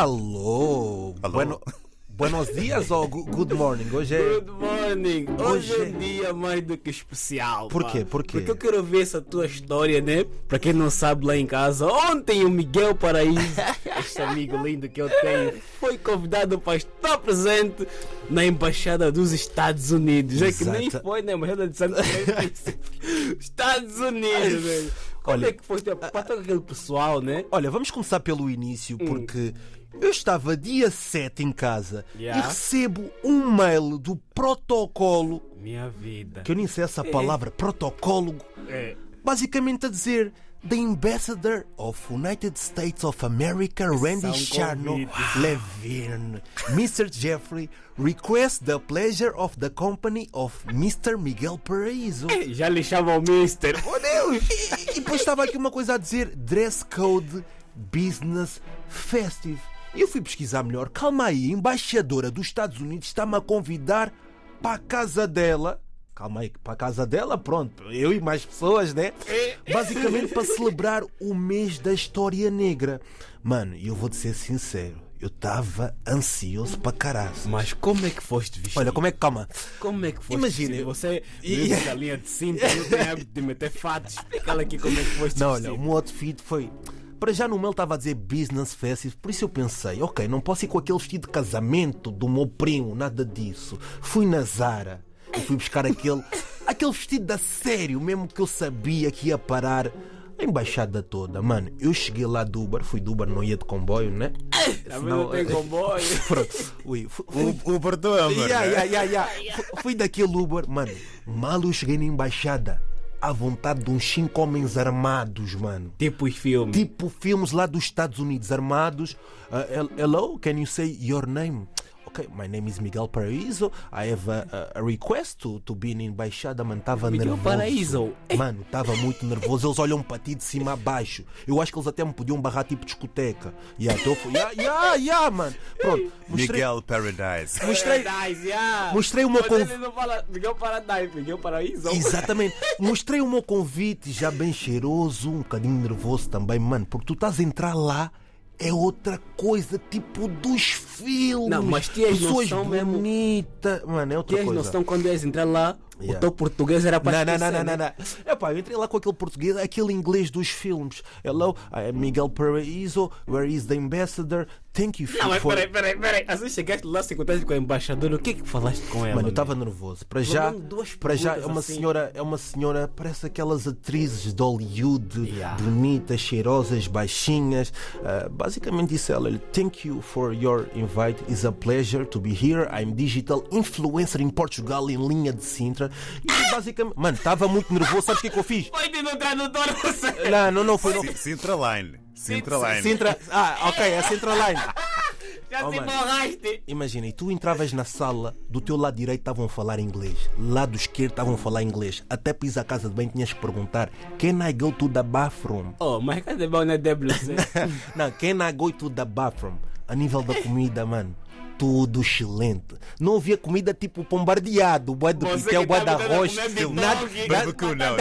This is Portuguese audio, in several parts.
Alô, Alô? Bueno, buenos dias ou good morning? Hoje é. Good morning! Hoje, Hoje é um dia mais do que especial. Por pá. quê? Por quê? Porque eu quero ver essa tua história, né? Pra quem não sabe lá em casa, ontem o Miguel Paraíso, este amigo lindo que eu tenho, foi convidado para estar presente na Embaixada dos Estados Unidos. É que nem foi na Embaixada de Santo Estados Unidos, velho. Como Olha, é que foi? Para todo aquele pessoal, né? Olha, vamos começar pelo início, porque eu estava dia 7 em casa Yeah. e recebo um mail do protocolo, Minha vida. que eu nem sei essa palavra, protocolo, É. basicamente a dizer. The Ambassador of United States of America, Randy Charno. Levine, Mr. Jeffrey, requests the pleasure of the company of Mr. Miguel Paraíso. Já lhe chamam o Mister. Oh Deus! E depois estava aqui uma coisa a dizer: dress code business festive. E eu fui pesquisar melhor. Calma aí, a embaixadora dos Estados Unidos está-me a convidar para a casa dela. Calma aí, para a casa dela, pronto. Eu e mais pessoas, né? Basicamente para celebrar o mês da história negra. Mano, eu vou-te ser sincero. Eu estava ansioso para caralho. Mas como é que foste vestido? Olha, como é que. Calma. Como é que foste Imagina, vestido? eu- Você viu a linha de cinta, não tem hábito de meter fatos. Explica-lhe aqui como é que foste Não, olha, o vestido. meu outfit foi. Para já no meu estava a dizer business festive, por isso eu pensei, ok, não posso ir com aquele vestido de casamento do meu primo, nada disso. Fui na Zara e fui buscar aquele, aquele vestido da sério, mesmo que eu sabia que ia parar a embaixada toda. Mano, eu cheguei lá do Uber, fui do Uber, não ia de comboio, né? Também não tem comboio. Pronto, ui, fui, fui, O, o Bartolomeu. Yeah, né? yeah, yeah, yeah. Fu- Fui daquele Uber, mano. Mal eu cheguei na embaixada, à vontade de uns cinco homens armados, mano. Tipo os filmes. Tipo filmes lá dos Estados Unidos armados. Uh, hel- hello, can you say your name? Okay, my name is Miguel Paraíso. I have a, a- a request to, to be in embaixada, mano. Estava Miguel nervoso. Paraíso. Mano, estava muito nervoso. Eles olham para ti de cima a baixo. Eu acho que eles até me podiam barrar tipo discoteca. Yeah, então eu fui, yeah, yeah, yeah, mano. Pronto, mostrei, Miguel Paradise. mostrei, Paradise, yeah. mostrei o meu Mas conv- ele não fala Miguel Paradise, Miguel Paraíso. Exatamente. Mostrei o meu convite já bem cheiroso, um bocadinho nervoso também, mano, porque tu estás a entrar lá. É outra coisa, tipo dos filmes. Não, mas tinhas Pessoas noção mesmo-. Mano, é outra Tens coisa. noção quando ias entrar lá, Yeah. o teu português era para Não, não, não, não, não, né? não. Epá, eu entrei lá com aquele português, aquele inglês dos filmes. Hello, I am Miguel Paraíso. Where is the ambassador? Thank you Não, mas for. peraí, peraí, peraí. Assim chegaste lá, se encontraste com a embaixadora, o que é que falaste com ela? Mano, eu estava nervoso. Para já, para já é uma assim. senhora, é uma senhora, parece aquelas atrizes de Hollywood, Yeah. bonitas, cheirosas, baixinhas. Ah, basicamente disse ela, thank you for your invite. It's a pleasure to be here. I'm digital influencer in Portugal em linha de Sintra. E basicamente, mano, estava muito nervoso. Sabes o que é que eu fiz? Foi de no tradutor, você. Não, não, não foi. Não. Sin- Sintra Line. Sintra Line. Sintra, ah, ok, é Sintra Line. Já Oh, se borraste. Imagina, e tu entravas na sala, do teu lado direito estavam a falar inglês, lado esquerdo estavam a falar inglês. Até pis à casa de bem tinhas que perguntar: Can I go to the bathroom? Oh, mas cadê bom na WC? Não, can I go to the bathroom? A nível da comida, mano. Tudo excelente. Não havia comida tipo bombardeado, de Você pitel, que bué de me dando a arroz. comer Big Nada, nada, barbecue. nada,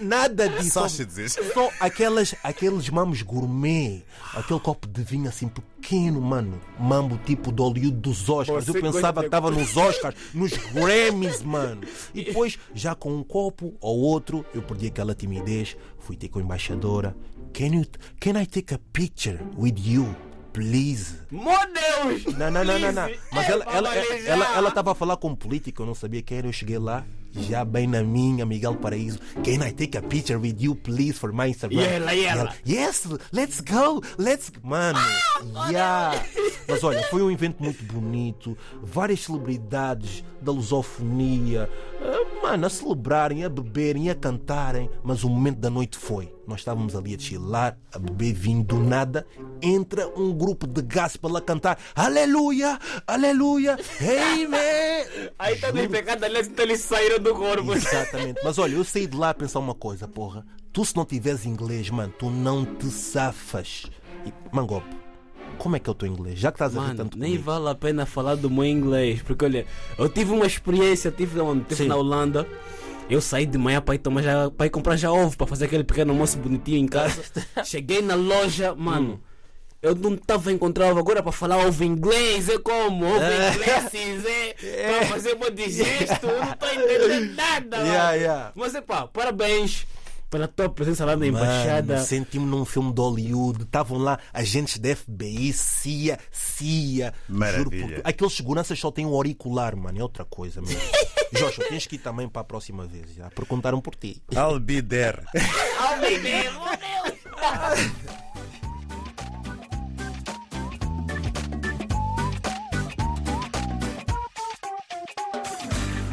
nada disso. Sausages. Só aquelas, aqueles mamos gourmet. Aquele copo de vinho assim pequeno, mano. Mambo tipo do Hollywood dos Oscars. Você Eu pensava que estava nos Oscars, nos Grammys, mano. E depois, já com um copo ou outro, eu perdi aquela timidez. Fui ter com a embaixadora. Can, you, can I take a picture with you, please? Meu Deus! Não, não, não, não, não. Mas É, ela ela vamos ela ela estava a falar com um político, eu não sabia quem era. Eu cheguei lá, já bem na minha, Miguel Paraíso. Can I take a picture with you, please, for my Instagram? E ela, e ela? Yes, let's go, let's. Mano, yeah. Mas olha, foi um evento muito bonito. Várias celebridades da lusofonia, mano, a celebrarem, a beberem, a cantarem. Mas o momento da noite foi. Nós estávamos ali a chilar, a beber vinho do nada. Entra um grupo de gospel a cantar Aleluia, Aleluia, Amen. Aí tá no pecado, aliás, então eles saíram do corpo. Exatamente. Mas olha, eu saí de lá a pensar uma coisa, porra. Tu se não tiveres inglês, mano, tu não te safas. E, Mangope, como é que é o teu inglês? Já que estás a rir Mano, tanto nem comigo. vale a pena falar do meu inglês, porque olha, eu tive uma experiência, tive onde? Tive Sim. na Holanda. Eu saí de manhã para ir, tomar já, para ir comprar já ovo para fazer aquele pequeno almoço bonitinho em casa. Cheguei na loja, mano. Eu não estava encontrando agora para falar ovo inglês, é como? Ovo É. inglês, é, para fazer um monte de gesto, eu não estou entendendo nada. Yeah, mano. yeah. Mas é pá, parabéns pela tua presença lá na embaixada. Mano, senti-me num filme de Hollywood. Estavam lá agentes da FBI, CIA, CIA. Maravilha. Juro por tu- Aqueles seguranças só têm um auricular, mano. É outra coisa mesmo. Joshua, tens que ir também para a próxima vez. Já perguntaram por ti. I'll be there. Oh, meu Deus.